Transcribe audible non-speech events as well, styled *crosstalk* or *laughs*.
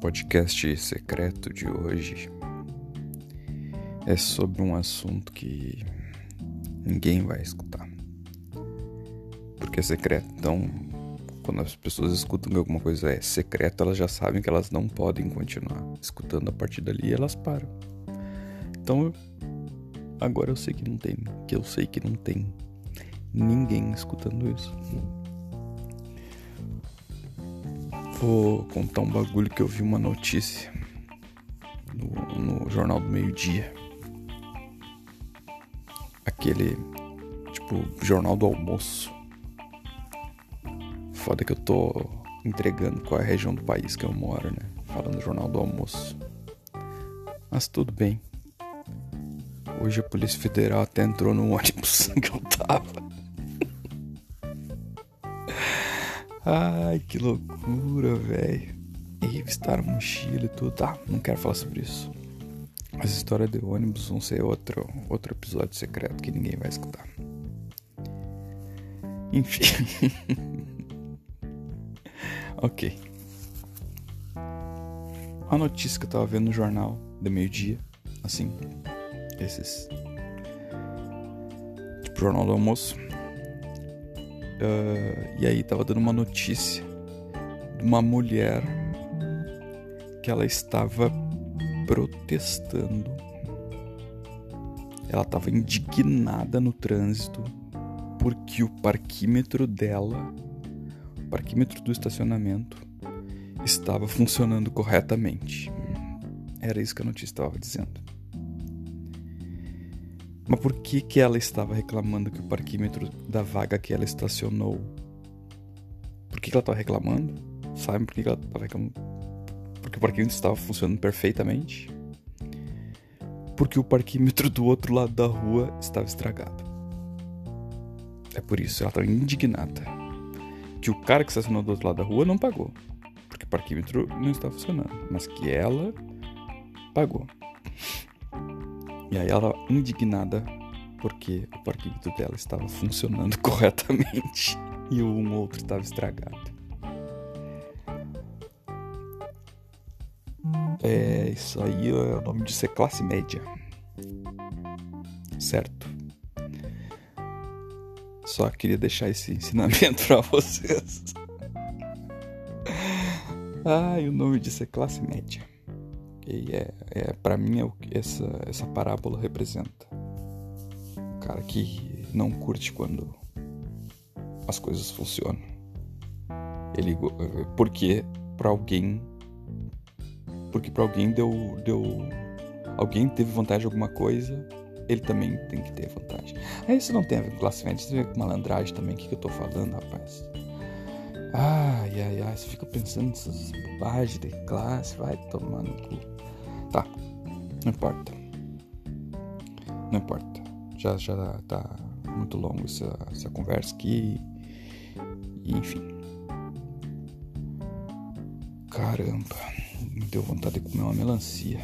podcast secreto de hoje é sobre um assunto que ninguém vai escutar. Porque é secreto. Então, quando as pessoas escutam que alguma coisa é secreto, elas já sabem que elas não podem continuar escutando a partir dali elas param. Então, agora eu sei que não tem, que eu sei que não tem ninguém escutando isso. Vou contar um bagulho que eu vi uma notícia no, no Jornal do Meio Dia. Aquele, tipo, Jornal do Almoço. Foda que eu tô entregando qual é a região do país que eu moro, né? Falando Jornal do Almoço. Mas tudo bem. Hoje a Polícia Federal até entrou no *laughs* ônibus que eu tava. Ai, que loucura, velho. E revistaram mochila e tudo. Tá, não quero falar sobre isso. As histórias de ônibus vão ser outro, outro episódio secreto que ninguém vai escutar. Enfim. *laughs* ok. A notícia que eu tava vendo no jornal de meio-dia, assim, esses. Tipo, jornal do almoço Uh, e aí tava dando uma notícia de uma mulher que ela estava protestando. Ela estava indignada no trânsito porque o parquímetro dela, o parquímetro do estacionamento, estava funcionando corretamente. Era isso que a notícia estava dizendo. Mas por que, que ela estava reclamando que o parquímetro da vaga que ela estacionou? Por que, que ela estava reclamando? Sabe por que, que ela estava reclamando? Porque o parquímetro estava funcionando perfeitamente? Porque o parquímetro do outro lado da rua estava estragado. É por isso, ela estava indignada. Que o cara que estacionou do outro lado da rua não pagou. Porque o parquímetro não estava funcionando. Mas que ela pagou. E aí ela, indignada, porque o parquímetro dela estava funcionando *laughs* corretamente e um outro estava estragado. É, isso aí é o nome de ser classe média. Certo? Só queria deixar esse ensinamento *laughs* para vocês. Ai, o nome disso é classe média. E é, é para mim é o que essa, essa parábola representa. O cara que não curte quando as coisas funcionam. Ele porque para alguém porque para alguém deu deu alguém teve vantagem em alguma coisa, ele também tem que ter vantagem. Aí isso não tem a ver com classe média, isso tem a ver com malandragem também. O que, que eu tô falando, rapaz? Ai, ai, ai, você fica pensando nessas bobagens de classe, vai tomar no cu. Tá, não importa. Não importa. Já, já tá muito longo essa, essa conversa aqui. Enfim. Caramba, me deu vontade de comer uma melancia.